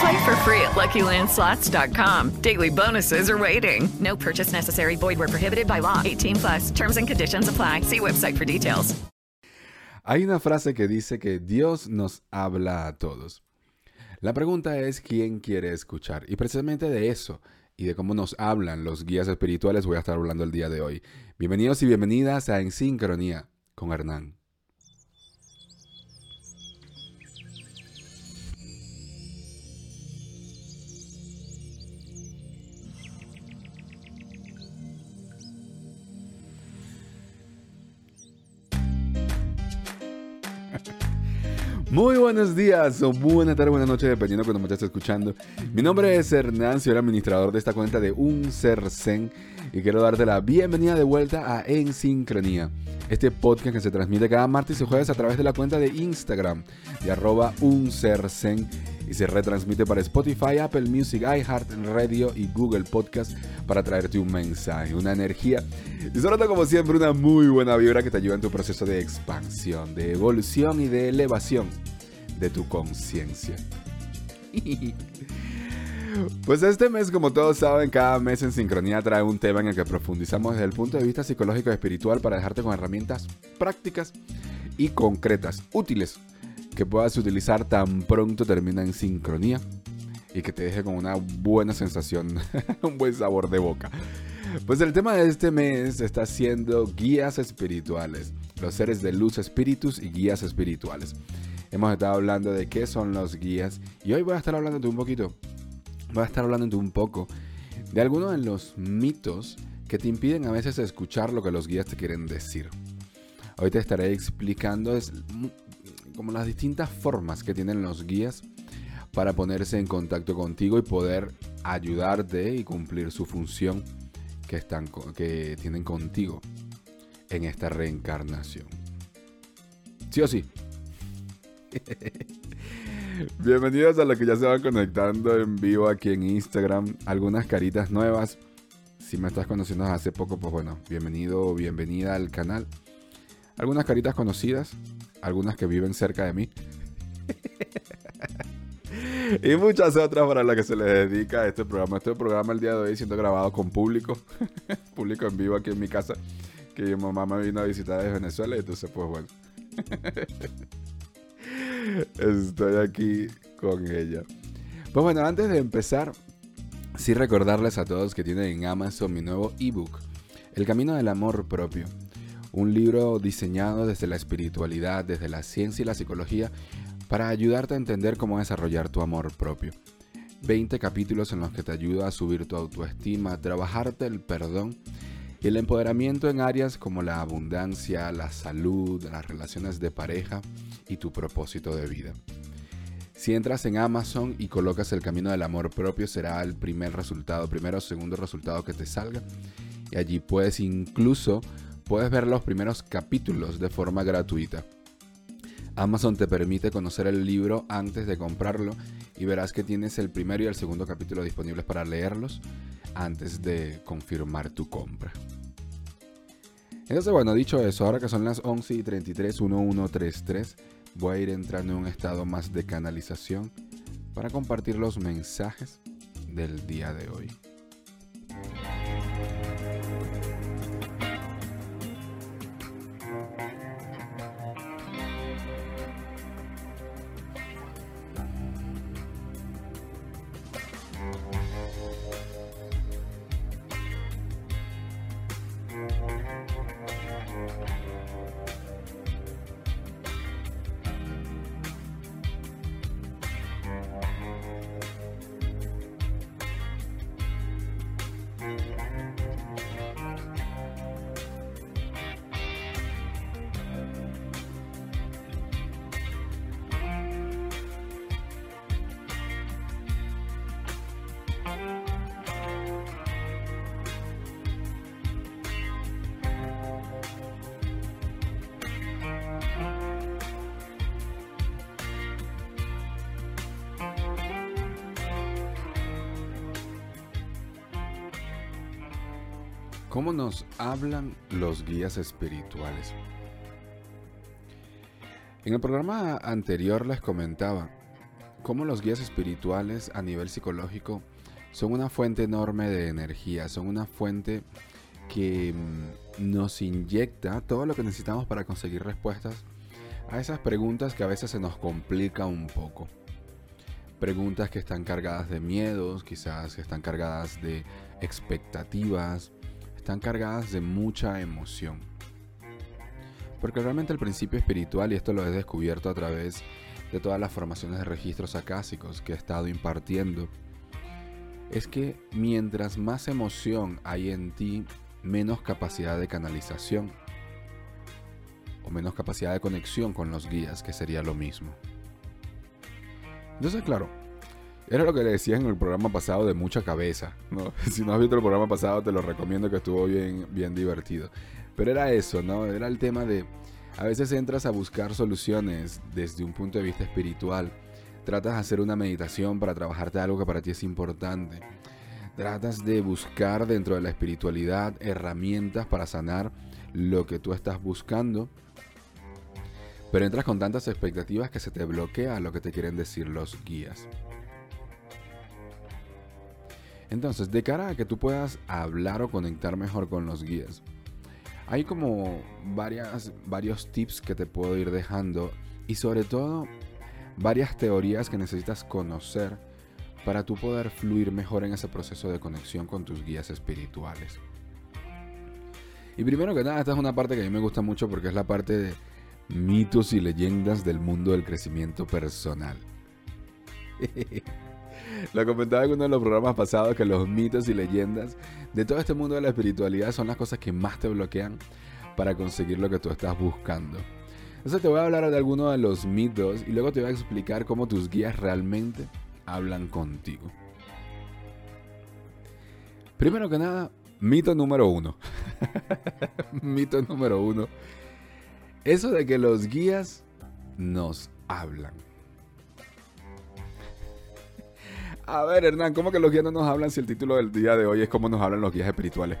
Play for free at LuckyLandSlots.com. Daily bonuses are waiting. No purchase necessary. Void where prohibited by law. 18 plus. Terms and conditions apply. See website for details. Hay una frase que dice que Dios nos habla a todos. La pregunta es quién quiere escuchar. Y precisamente de eso y de cómo nos hablan los guías espirituales voy a estar hablando el día de hoy. Bienvenidos y bienvenidas a En Sincronía con Hernán. Muy buenos días o buena tarde, buena noche, dependiendo de cuando me estés escuchando. Mi nombre es Hernán, soy el administrador de esta cuenta de Un y quiero darte la bienvenida de vuelta a En Sincronía, este podcast que se transmite cada martes y jueves a través de la cuenta de Instagram de arroba Un y se retransmite para Spotify, Apple Music, iHeartRadio y Google Podcast para traerte un mensaje, una energía y sobre todo como siempre una muy buena vibra que te ayuda en tu proceso de expansión, de evolución y de elevación de tu conciencia. Pues este mes, como todos saben, cada mes en sincronía trae un tema en el que profundizamos desde el punto de vista psicológico y espiritual para dejarte con herramientas prácticas y concretas, útiles, que puedas utilizar tan pronto termina en sincronía y que te deje con una buena sensación, un buen sabor de boca. Pues el tema de este mes está siendo guías espirituales, los seres de luz, espíritus y guías espirituales. Hemos estado hablando de qué son los guías y hoy voy a estar hablando de un poquito, voy a estar hablando de un poco de algunos de los mitos que te impiden a veces escuchar lo que los guías te quieren decir. Hoy te estaré explicando como las distintas formas que tienen los guías para ponerse en contacto contigo y poder ayudarte y cumplir su función que, están, que tienen contigo en esta reencarnación. Sí o sí. Bienvenidos a los que ya se van conectando en vivo aquí en Instagram. Algunas caritas nuevas. Si me estás conociendo hace poco, pues bueno, bienvenido o bienvenida al canal. Algunas caritas conocidas, algunas que viven cerca de mí. y muchas otras para las que se les dedica este programa. Este programa el día de hoy siendo grabado con público, público en vivo aquí en mi casa, que mi mamá me vino a visitar desde Venezuela y entonces pues bueno. Estoy aquí con ella. Pues bueno, antes de empezar, sí recordarles a todos que tienen en Amazon mi nuevo ebook, El Camino del Amor Propio. Un libro diseñado desde la espiritualidad, desde la ciencia y la psicología, para ayudarte a entender cómo desarrollar tu amor propio. 20 capítulos en los que te ayuda a subir tu autoestima, trabajarte el perdón y el empoderamiento en áreas como la abundancia, la salud, las relaciones de pareja y tu propósito de vida. Si entras en Amazon y colocas el camino del amor propio, será el primer resultado, primero o segundo resultado que te salga. Y allí puedes incluso puedes ver los primeros capítulos de forma gratuita. Amazon te permite conocer el libro antes de comprarlo y verás que tienes el primero y el segundo capítulo disponibles para leerlos antes de confirmar tu compra. Entonces, bueno, dicho eso, ahora que son las 11 y 33, 1133, voy a ir entrando en un estado más de canalización para compartir los mensajes del día de hoy. ¿Cómo nos hablan los guías espirituales? En el programa anterior les comentaba cómo los guías espirituales a nivel psicológico son una fuente enorme de energía, son una fuente que mm, nos inyecta todo lo que necesitamos para conseguir respuestas a esas preguntas que a veces se nos complica un poco. Preguntas que están cargadas de miedos, quizás que están cargadas de expectativas, están cargadas de mucha emoción. Porque realmente el principio espiritual, y esto lo he descubierto a través de todas las formaciones de registros acásicos que he estado impartiendo, es que mientras más emoción hay en ti, menos capacidad de canalización o menos capacidad de conexión con los guías, que sería lo mismo. Entonces, claro, era lo que le decía en el programa pasado de mucha cabeza. Si no has visto el programa pasado, te lo recomiendo que estuvo bien, bien divertido. Pero era eso, ¿no? Era el tema de a veces entras a buscar soluciones desde un punto de vista espiritual. Tratas de hacer una meditación para trabajarte algo que para ti es importante. Tratas de buscar dentro de la espiritualidad herramientas para sanar lo que tú estás buscando. Pero entras con tantas expectativas que se te bloquea lo que te quieren decir los guías. Entonces, de cara a que tú puedas hablar o conectar mejor con los guías, hay como varias, varios tips que te puedo ir dejando y sobre todo varias teorías que necesitas conocer para tú poder fluir mejor en ese proceso de conexión con tus guías espirituales. Y primero que nada, esta es una parte que a mí me gusta mucho porque es la parte de mitos y leyendas del mundo del crecimiento personal. Lo comentaba en uno de los programas pasados que los mitos y leyendas de todo este mundo de la espiritualidad son las cosas que más te bloquean para conseguir lo que tú estás buscando. Entonces te voy a hablar de algunos de los mitos y luego te voy a explicar cómo tus guías realmente hablan contigo. Primero que nada, mito número uno. mito número uno. Eso de que los guías nos hablan. A ver, Hernán, ¿cómo que los guías no nos hablan si el título del día de hoy es cómo nos hablan los guías espirituales?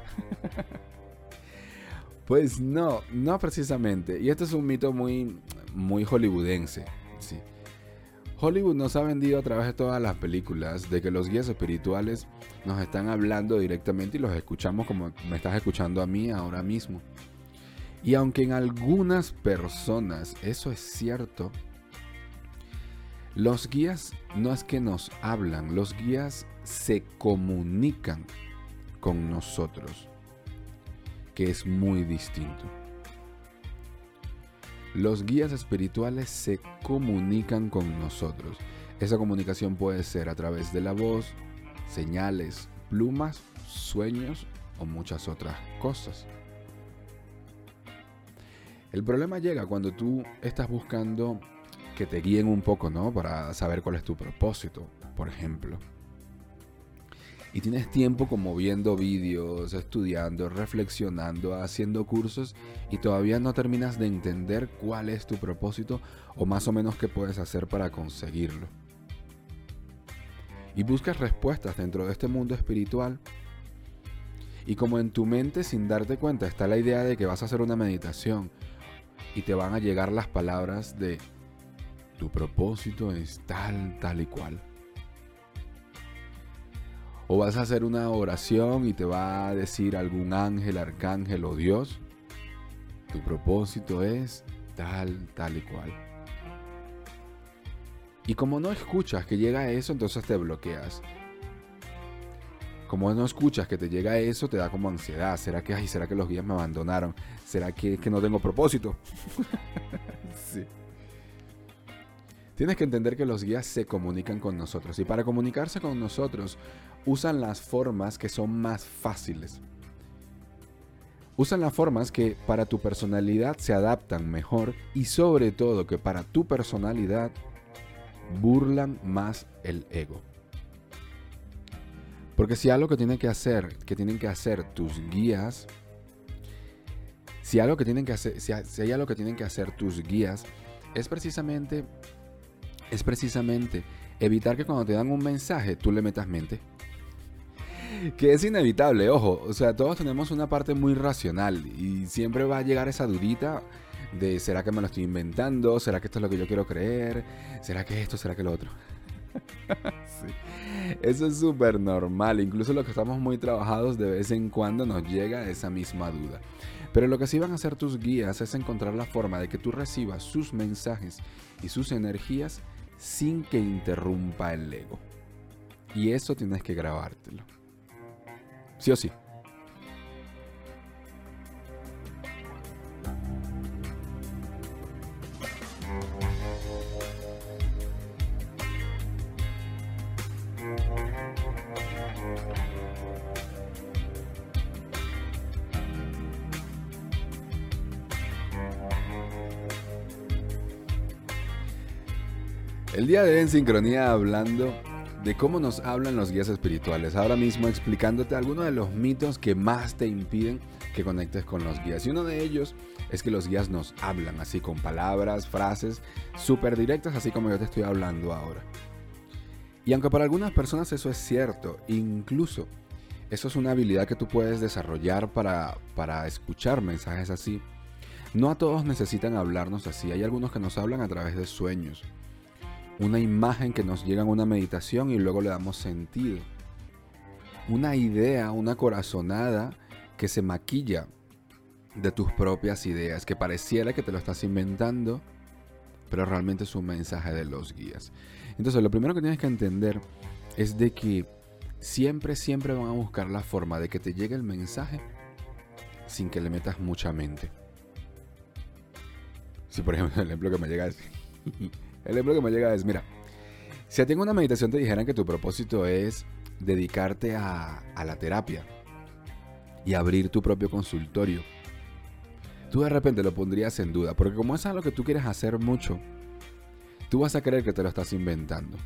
pues no, no precisamente. Y este es un mito muy, muy hollywoodense. Sí. Hollywood nos ha vendido a través de todas las películas de que los guías espirituales nos están hablando directamente y los escuchamos como me estás escuchando a mí ahora mismo. Y aunque en algunas personas eso es cierto, los guías no es que nos hablan, los guías se comunican con nosotros, que es muy distinto. Los guías espirituales se comunican con nosotros. Esa comunicación puede ser a través de la voz, señales, plumas, sueños o muchas otras cosas. El problema llega cuando tú estás buscando que te guíen un poco, ¿no? Para saber cuál es tu propósito, por ejemplo. Y tienes tiempo como viendo vídeos, estudiando, reflexionando, haciendo cursos y todavía no terminas de entender cuál es tu propósito o más o menos qué puedes hacer para conseguirlo. Y buscas respuestas dentro de este mundo espiritual. Y como en tu mente sin darte cuenta está la idea de que vas a hacer una meditación y te van a llegar las palabras de tu propósito es tal, tal y cual. O vas a hacer una oración y te va a decir algún ángel, arcángel o Dios. Tu propósito es tal, tal y cual. Y como no escuchas que llega eso, entonces te bloqueas. Como no escuchas que te llega eso, te da como ansiedad. ¿Será que, ay, será que los guías me abandonaron? ¿Será que, que no tengo propósito? sí. Tienes que entender que los guías se comunican con nosotros y para comunicarse con nosotros usan las formas que son más fáciles. Usan las formas que para tu personalidad se adaptan mejor y sobre todo que para tu personalidad burlan más el ego. Porque si algo que tienen que hacer, que tienen que hacer tus guías, si algo que tienen que hacer, si hay algo que tienen que hacer tus guías, es precisamente es precisamente evitar que cuando te dan un mensaje tú le metas mente. que es inevitable, ojo, o sea, todos tenemos una parte muy racional y siempre va a llegar esa dudita de ¿será que me lo estoy inventando? ¿Será que esto es lo que yo quiero creer? ¿Será que esto? ¿Será que lo otro? Eso es súper normal, incluso los que estamos muy trabajados de vez en cuando nos llega esa misma duda. Pero lo que sí van a hacer tus guías es encontrar la forma de que tú recibas sus mensajes y sus energías sin que interrumpa el ego. Y eso tienes que grabártelo. Sí o sí. Día de en sincronía hablando de cómo nos hablan los guías espirituales. Ahora mismo explicándote algunos de los mitos que más te impiden que conectes con los guías. Y uno de ellos es que los guías nos hablan así con palabras, frases súper directas, así como yo te estoy hablando ahora. Y aunque para algunas personas eso es cierto, incluso eso es una habilidad que tú puedes desarrollar para, para escuchar mensajes así, no a todos necesitan hablarnos así. Hay algunos que nos hablan a través de sueños una imagen que nos llega en una meditación y luego le damos sentido. Una idea, una corazonada que se maquilla de tus propias ideas, que pareciera que te lo estás inventando, pero realmente es un mensaje de los guías. Entonces, lo primero que tienes que entender es de que siempre, siempre van a buscar la forma de que te llegue el mensaje sin que le metas mucha mente. Si por ejemplo el ejemplo que me llega es El ejemplo que me llega es, mira, si a ti en una meditación te dijeran que tu propósito es dedicarte a, la terapia y abrir tu propio consultorio, tú de repente lo pondrías en duda, porque como es algo que tú quieres hacer mucho, tú vas a creer que te lo estás inventando.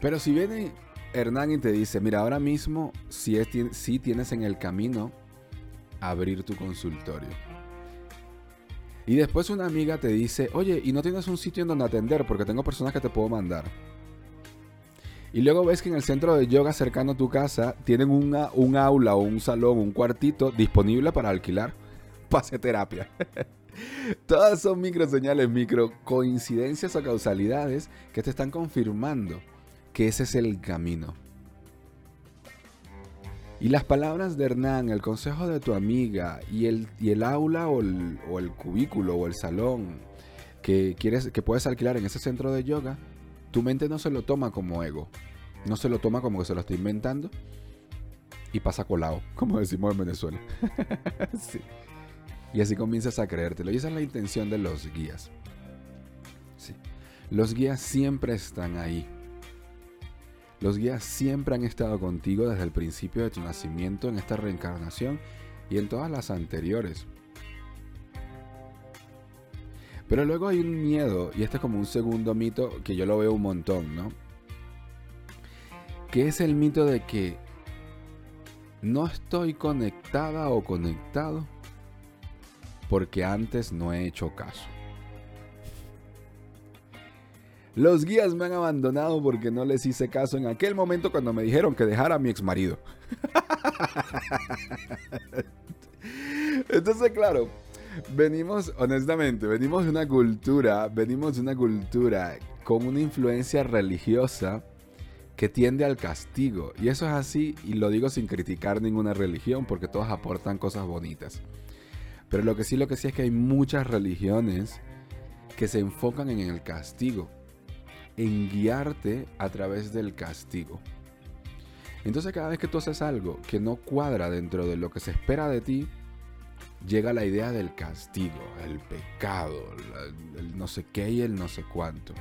Pero si viene Hernán y te dice, mira, ahora mismo si, si tienes en el camino abrir tu consultorio. Y después una amiga te dice, oye, ¿y no tienes un sitio en donde atender? Porque tengo personas que te puedo mandar. Y luego ves que en el centro de yoga cercano a tu casa tienen una, un aula o un salón, un cuartito disponible para alquilar. Pase terapia. Todas son micro señales, micro coincidencias o causalidades que te están confirmando que ese es el camino. Y las palabras de Hernán, el consejo de tu amiga y el, y el aula o el, o el, cubículo o el salón que, quieres, que puedes alquilar en ese centro de yoga, tu mente no se lo toma como ego. No se lo toma como que se lo está inventando y pasa colado, como decimos en Venezuela. sí. Y así comienzas a creértelo. Y esa es la intención de los guías. Sí. Los guías siempre están ahí. Los guías siempre han estado contigo desde el principio de tu nacimiento en esta reencarnación y en todas las anteriores. Pero luego hay un miedo, y este es como un segundo mito que yo lo veo un montón, ¿no? Que es el mito de que no estoy conectada o conectado porque antes no he hecho caso. Los guías me han abandonado porque no les hice caso en aquel momento cuando me dijeron que dejara a mi ex marido. Entonces, claro, venimos, honestamente, venimos de una cultura, venimos de una cultura con una influencia religiosa que tiende al castigo. Y eso es así, y lo digo sin criticar ninguna religión, porque todos aportan cosas bonitas. Pero lo que sí, lo que sí es que hay muchas religiones que se enfocan en el castigo en guiarte a través del castigo. Entonces cada vez que tú haces algo que no cuadra dentro de lo que se espera de ti, llega la idea del castigo, el pecado, el no sé qué y el no sé cuánto.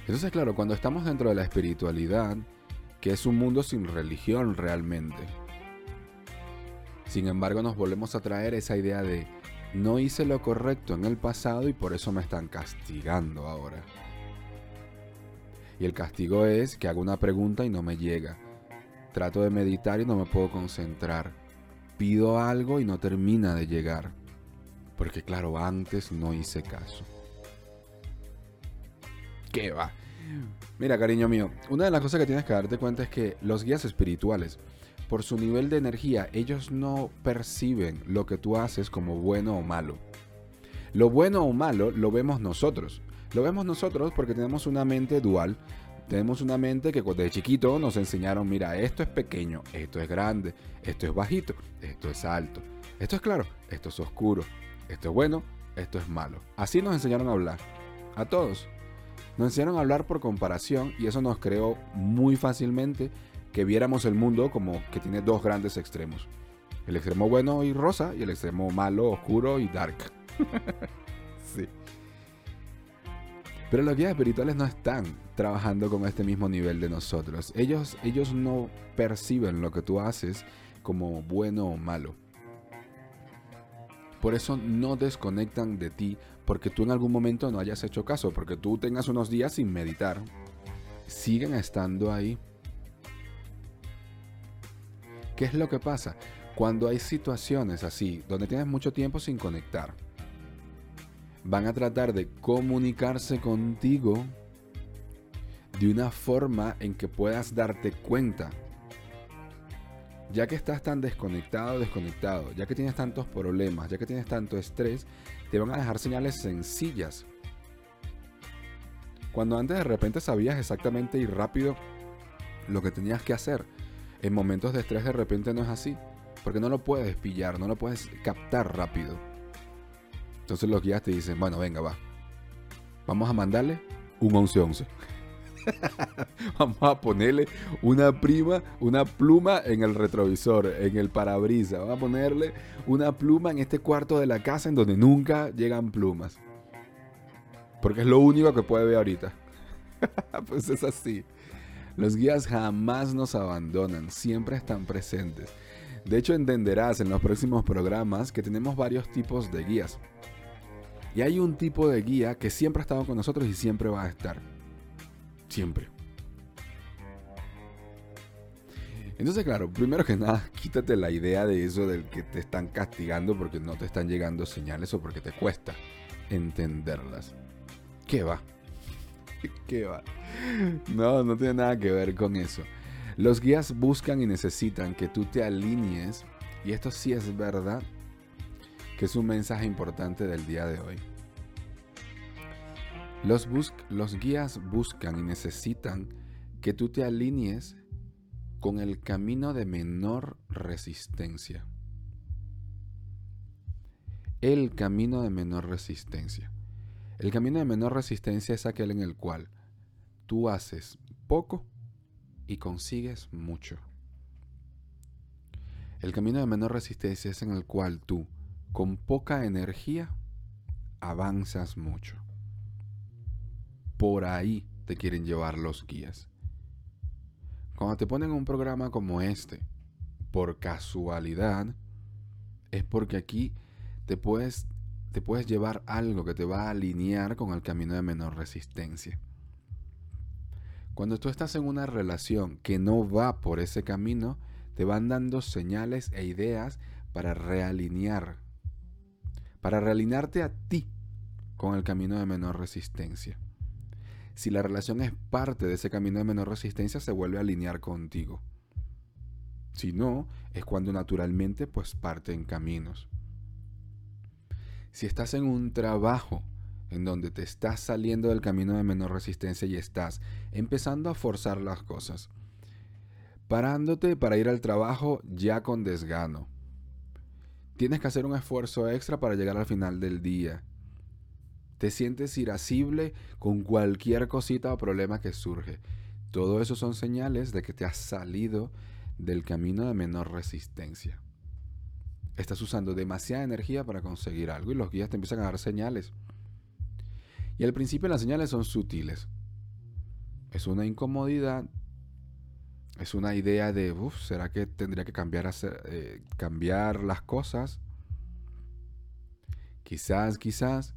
Entonces claro, cuando estamos dentro de la espiritualidad, que es un mundo sin religión realmente, sin embargo nos volvemos a traer esa idea de no hice lo correcto en el pasado y por eso me están castigando ahora. Y el castigo es que hago una pregunta y no me llega. Trato de meditar y no me puedo concentrar. Pido algo y no termina de llegar. Porque claro, antes no hice caso. ¿Qué va? Mira, cariño mío, una de las cosas que tienes que darte cuenta es que los guías espirituales, por su nivel de energía, ellos no perciben lo que tú haces como bueno o malo. Lo bueno o malo lo vemos nosotros. Lo vemos nosotros porque tenemos una mente dual. Tenemos una mente que desde chiquito nos enseñaron, mira, esto es pequeño, esto es grande, esto es bajito, esto es alto, esto es claro, esto es oscuro, esto es bueno, esto es malo. Así nos enseñaron a hablar. A todos. Nos enseñaron a hablar por comparación y eso nos creó muy fácilmente que viéramos el mundo como que tiene dos grandes extremos. El extremo bueno y rosa y el extremo malo, oscuro y dark. sí. Pero los guías espirituales no están trabajando con este mismo nivel de nosotros. Ellos, ellos no perciben lo que tú haces como bueno o malo. Por eso no desconectan de ti porque tú en algún momento no hayas hecho caso, porque tú tengas unos días sin meditar. Siguen estando ahí. ¿Qué es lo que pasa? Cuando hay situaciones así, donde tienes mucho tiempo sin conectar, van a tratar de comunicarse contigo de una forma en que puedas darte cuenta. Ya que estás tan desconectado, desconectado, ya que tienes tantos problemas, ya que tienes tanto estrés, te van a dejar señales sencillas. Cuando antes de repente sabías exactamente y rápido lo que tenías que hacer, en momentos de estrés de repente no es así, porque no lo puedes pillar, no lo puedes captar rápido. Entonces los guías te dicen, bueno, venga, va. Vamos a mandarle un 1111. Vamos a ponerle una prima, una pluma en el retrovisor, en el parabrisas. Vamos a ponerle una pluma en este cuarto de la casa en donde nunca llegan plumas. Porque es lo único que puede ver ahorita. pues es así. Los guías jamás nos abandonan, siempre están presentes. De hecho, entenderás en los próximos programas que tenemos varios tipos de guías. Y hay un tipo de guía que siempre ha estado con nosotros y siempre va a estar. Siempre. Entonces, claro, primero que nada, quítate la idea de eso del que te están castigando porque no te están llegando señales o porque te cuesta entenderlas. ¿Qué va? ¿Qué va? No, no tiene nada que ver con eso. Los guías buscan y necesitan que tú te alinees, y esto sí es verdad, que es un mensaje importante del día de hoy. Los, los guías buscan y necesitan que tú te alinees con el camino de menor resistencia. El camino de menor resistencia. El camino de menor resistencia es aquel en el cual tú haces poco y consigues mucho. El camino de menor resistencia es en el cual tú con poca energía avanzas mucho. Por ahí te quieren llevar los guías. Cuando te ponen un programa como este, por casualidad, es porque aquí te puedes, te puedes llevar algo que te va a alinear con el camino de menor resistencia. Cuando tú estás en una relación que no va por ese camino, te van dando señales e ideas para realinear para realinearte a ti con el camino de menor resistencia. Si la relación es parte de ese camino de menor resistencia, se vuelve a alinear contigo. Si no, es cuando naturalmente pues en caminos. Si estás en un trabajo en donde te estás saliendo del camino de menor resistencia y estás empezando a forzar las cosas, parándote para ir al trabajo ya con desgano, Tienes que hacer un esfuerzo extra para llegar al final del día. Te sientes irascible con cualquier cosita o problema que surge. Todo eso son señales de que te has salido del camino de menor resistencia. Estás usando demasiada energía para conseguir algo y los guías te empiezan a dar señales. Y al principio las señales son sutiles. Es una incomodidad, es una idea de, uff, ¿será que tendría que cambiar, eh, cambiar las cosas? Quizás, quizás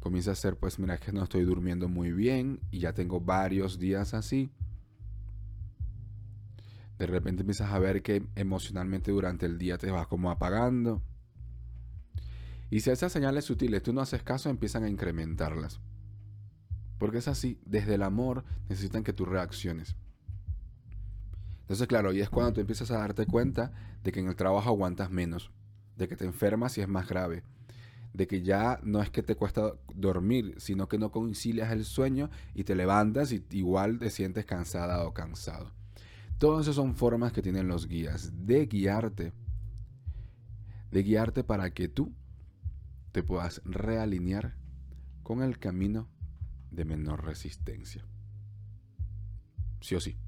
comienza a ser, pues mira, que no estoy durmiendo muy bien y ya tengo varios días así. De repente empiezas a ver que emocionalmente durante el día te vas como apagando. Y si esas señales sutiles tú no haces caso, empiezan a incrementarlas. Porque es así, desde el amor necesitan que tú reacciones. Entonces, claro, y es cuando tú empiezas a darte cuenta de que en el trabajo aguantas menos, de que te enfermas y es más grave, de que ya no es que te cuesta dormir, sino que no concilias el sueño y te levantas y igual te sientes cansada o cansado. Todas esas son formas que tienen los guías de guiarte, de guiarte para que tú te puedas realinear con el camino de menor resistencia. Sí o sí.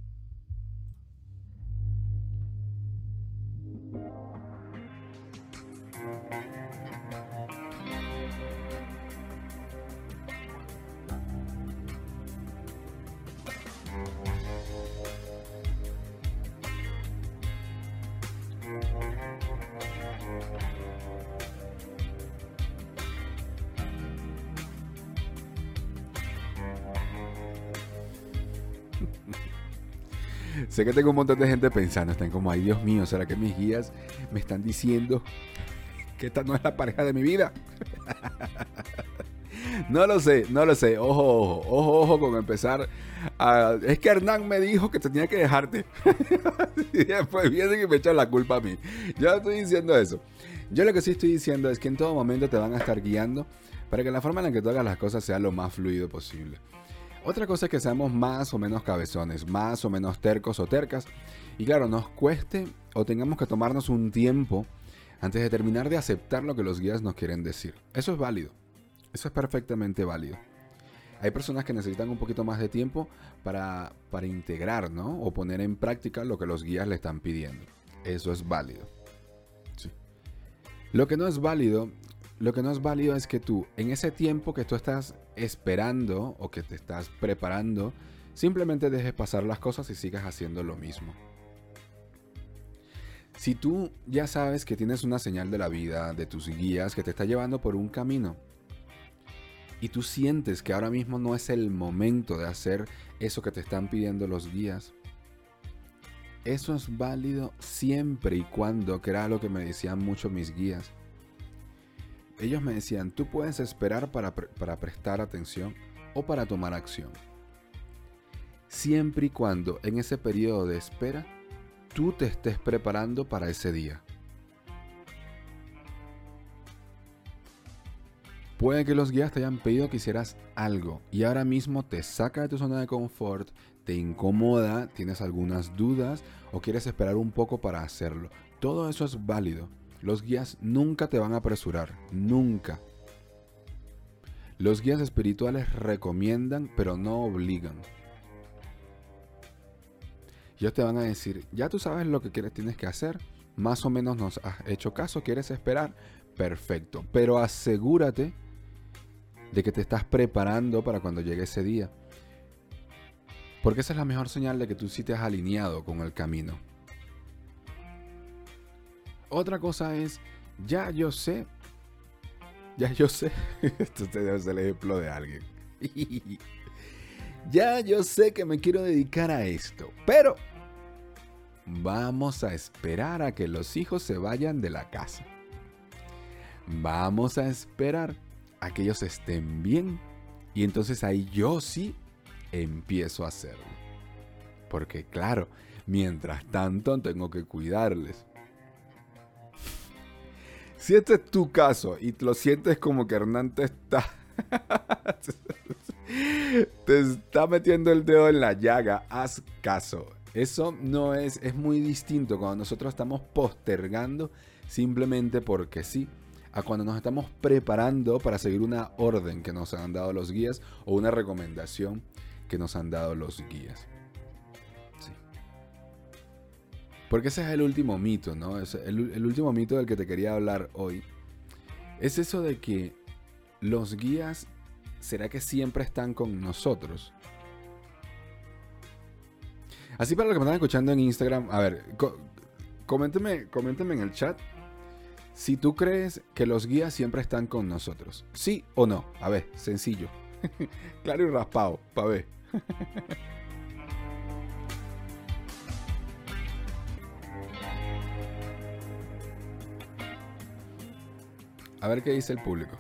Sé que tengo un montón de gente pensando, están como, ay Dios mío, ¿será que mis guías me están diciendo que esta no es la pareja de mi vida? no lo sé, no lo sé. Ojo, ojo, ojo, ojo con empezar. A... Es que Hernán me dijo que tenía que dejarte. y después vienen y me echan la culpa a mí. Yo no estoy diciendo eso. Yo lo que sí estoy diciendo es que en todo momento te van a estar guiando para que la forma en la que tú hagas las cosas sea lo más fluido posible. Otra cosa es que seamos más o menos cabezones, más o menos tercos o tercas. Y claro, nos cueste o tengamos que tomarnos un tiempo antes de terminar de aceptar lo que los guías nos quieren decir. Eso es válido. Eso es perfectamente válido. Hay personas que necesitan un poquito más de tiempo para, para integrar, ¿no? O poner en práctica lo que los guías le están pidiendo. Eso es válido. Lo que no es válido lo que no es válido es que tú, en ese tiempo que tú estás esperando o que te estás preparando, simplemente dejes pasar las cosas y sigas haciendo lo mismo. Si tú ya sabes que tienes una señal de la vida, de tus guías, que te está llevando por un camino, y tú sientes que ahora mismo no es el momento de hacer eso que te están pidiendo los guías, eso es válido siempre y cuando, que era lo que me decían mucho mis guías, ellos me decían, tú puedes esperar para, para prestar atención o para tomar acción. Siempre y cuando en ese periodo de espera tú te estés preparando para ese día. Puede que los guías te hayan pedido que hicieras algo y ahora mismo te saca de tu zona de confort, te incomoda, tienes algunas dudas o quieres esperar un poco para hacerlo. Todo eso es válido. Los guías nunca te van a apresurar, nunca. Los guías espirituales recomiendan, pero no obligan. Ellos te van a decir, ya tú sabes lo que quieres, tienes que hacer, más o menos nos has hecho caso, quieres esperar, perfecto. Pero asegúrate de que te estás preparando para cuando llegue ese día. Porque esa es la mejor señal de que tú sí te has alineado con el camino. Otra cosa es, ya yo sé, ya yo sé, esto debe ser el ejemplo de alguien. ya yo sé que me quiero dedicar a esto, pero vamos a esperar a que los hijos se vayan de la casa. Vamos a esperar a que ellos estén bien. Y entonces ahí yo sí empiezo a hacerlo. Porque claro, mientras tanto tengo que cuidarles. Si este es tu caso y lo sientes como que Hernán te está. te está metiendo el dedo en la llaga, haz caso. Eso no es, es muy distinto cuando nosotros estamos postergando simplemente porque sí, a cuando nos estamos preparando para seguir una orden que nos han dado los guías o una recomendación que nos han dado los guías. Porque ese es el último mito, ¿no? Es el, último mito del que te quería hablar hoy. Es eso de que los guías, ¿será que siempre están con nosotros? Así para los que me están escuchando en Instagram, a ver, coménteme, coménteme en el chat si tú crees que los guías siempre están con nosotros. ¿Sí o no? A ver, sencillo. claro y raspado, pa' ver. A ver qué dice el público.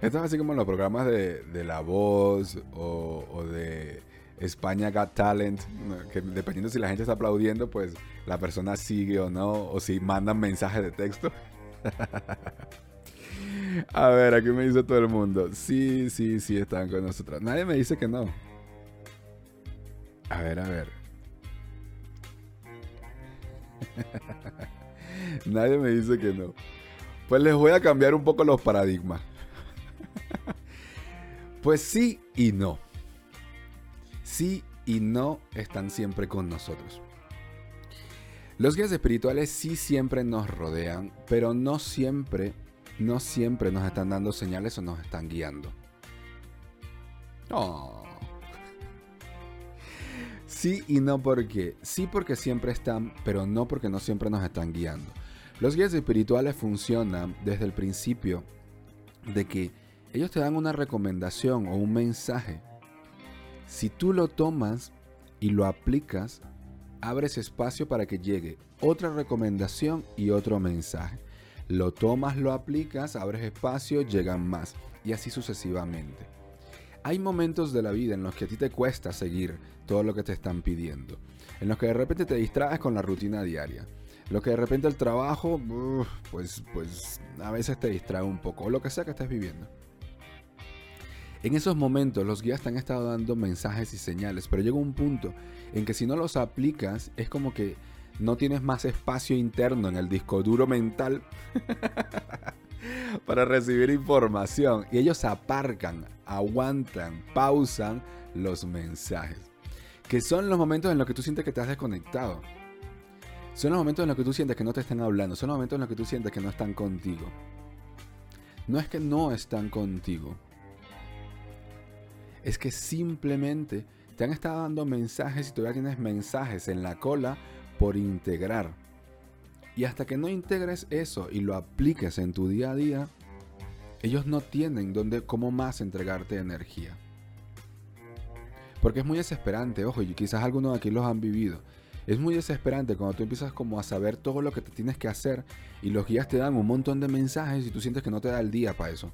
Esto es así como en los programas de, de La Voz o, o de España Got Talent, que dependiendo si la gente está aplaudiendo, pues la persona sigue o no, o si mandan mensajes de texto. A ver, aquí me dice todo el mundo. Sí, sí, sí, están con nosotros. Nadie me dice que no. A ver, a ver. Nadie me dice que no. Pues les voy a cambiar un poco los paradigmas. Pues sí y no. Sí y no están siempre con nosotros. Los guías espirituales sí siempre nos rodean, pero no siempre, no siempre nos están dando señales o nos están guiando. Oh. Sí y no porque. Sí porque siempre están, pero no porque no siempre nos están guiando. Los guías espirituales funcionan desde el principio de que ellos te dan una recomendación o un mensaje. Si tú lo tomas y lo aplicas, abres espacio para que llegue otra recomendación y otro mensaje. Lo tomas, lo aplicas, abres espacio, llegan más. Y así sucesivamente. Hay momentos de la vida en los que a ti te cuesta seguir todo lo que te están pidiendo. En los que de repente te distraes con la rutina diaria. Lo que de repente el trabajo, pues, pues a veces te distrae un poco. O lo que sea que estés viviendo. En esos momentos los guías te han estado dando mensajes y señales, pero llega un punto en que si no los aplicas es como que no tienes más espacio interno en el disco duro mental para recibir información. Y ellos aparcan, aguantan, pausan los mensajes. Que son los momentos en los que tú sientes que te has desconectado. Son los momentos en los que tú sientes que no te están hablando. Son los momentos en los que tú sientes que no están contigo. No es que no están contigo es que simplemente te han estado dando mensajes y todavía tienes mensajes en la cola por integrar. Y hasta que no integres eso y lo apliques en tu día a día, ellos no tienen dónde, cómo más entregarte energía. Porque es muy desesperante, ojo, y quizás algunos de aquí los han vivido. Es muy desesperante cuando tú empiezas como a saber todo lo que te tienes que hacer y los guías te dan un montón de mensajes y tú sientes que no te da el día para eso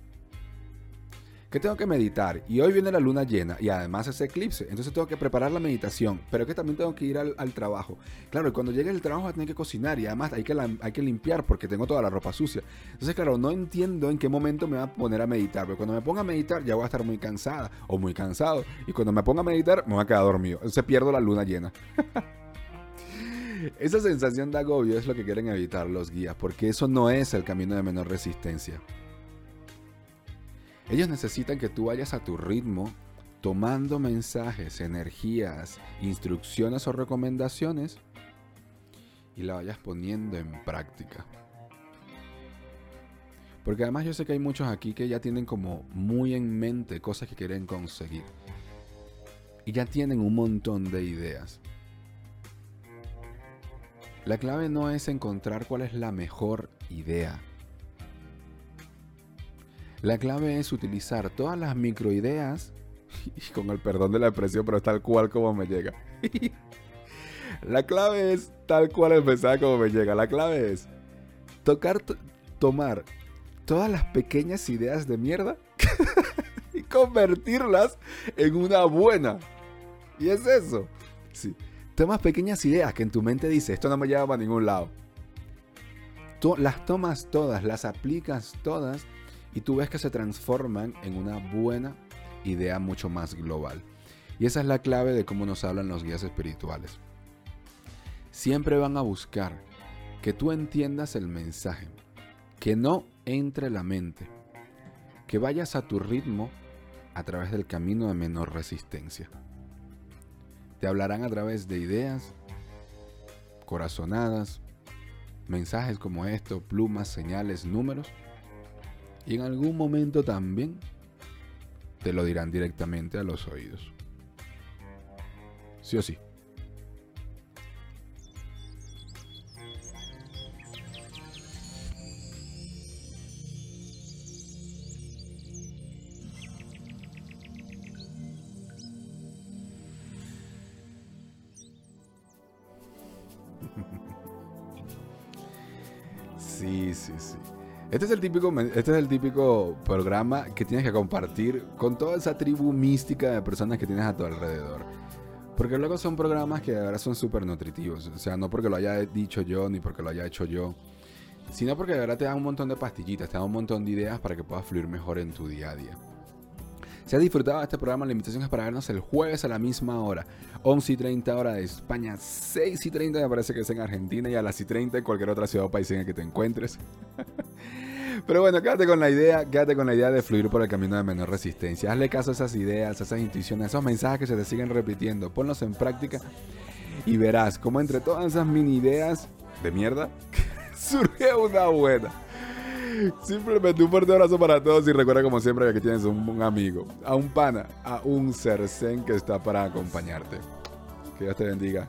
que tengo que meditar y hoy viene la luna llena y además ese eclipse, entonces tengo que preparar la meditación, pero que también tengo que ir al, trabajo. Claro, y cuando llegue el trabajo voy que cocinar y además hay que, hay que limpiar porque tengo toda la ropa sucia. Entonces, claro, no entiendo en qué momento me va a poner a meditar, pero cuando me ponga a meditar ya voy a estar muy cansada o muy cansado y cuando me ponga a meditar me voy a quedar dormido. Entonces pierdo la luna llena. Esa sensación de agobio es lo que quieren evitar los guías, porque eso no es el camino de menor resistencia. Ellos necesitan que tú vayas a tu ritmo, tomando mensajes, energías, instrucciones o recomendaciones y la vayas poniendo en práctica. Porque además yo sé que hay muchos aquí que ya tienen como muy en mente cosas que quieren conseguir. Y ya tienen un montón de ideas. La clave no es encontrar cuál es la mejor idea la clave es utilizar todas las microideas, y con el perdón de la expresión, pero es tal cual como me llega. la clave es tal cual el como me llega. La clave es tocar, tomar todas las pequeñas ideas de mierda y convertirlas en una buena. Y es eso. Sí. Tomas pequeñas ideas que en tu mente dice, esto no me lleva a ningún lado. Tú las tomas todas, las aplicas todas y tú ves que se transforman en una buena idea mucho más global. Y esa es la clave de cómo nos hablan los guías espirituales. Siempre van a buscar que tú entiendas el mensaje, que no entre la mente, que vayas a tu ritmo a través del camino de menor resistencia. Te hablarán a través de ideas, corazonadas, mensajes como esto, plumas, señales, números, y en algún momento también te lo dirán directamente a los oídos. Sí o sí. Este es, el típico, este es el típico programa que tienes que compartir con toda esa tribu mística de personas que tienes a tu alrededor. Porque luego son programas que ahora son súper nutritivos. O sea, no porque lo haya dicho yo ni porque lo haya hecho yo, sino porque de verdad te dan un montón de pastillitas, te dan un montón de ideas para que puedas fluir mejor en tu día a día. Si has disfrutado de este programa, la invitación es para vernos el jueves a la misma hora, 11 y 30 hora de España, 6 y 30 me parece que es en Argentina y a las y 30 en cualquier otra ciudad o país en el que te encuentres. Pero bueno, quédate con la idea, quédate con la idea de fluir por el camino de menor resistencia. Hazle caso a esas ideas, a esas intuiciones, a esos mensajes que se te siguen repitiendo. Ponlos en práctica y verás cómo entre todas esas mini ideas de mierda surge una buena. Simplemente un fuerte abrazo para todos y recuerda como siempre que aquí tienes un, un amigo, a un pana, a un ser zen que está para acompañarte. Que Dios te bendiga.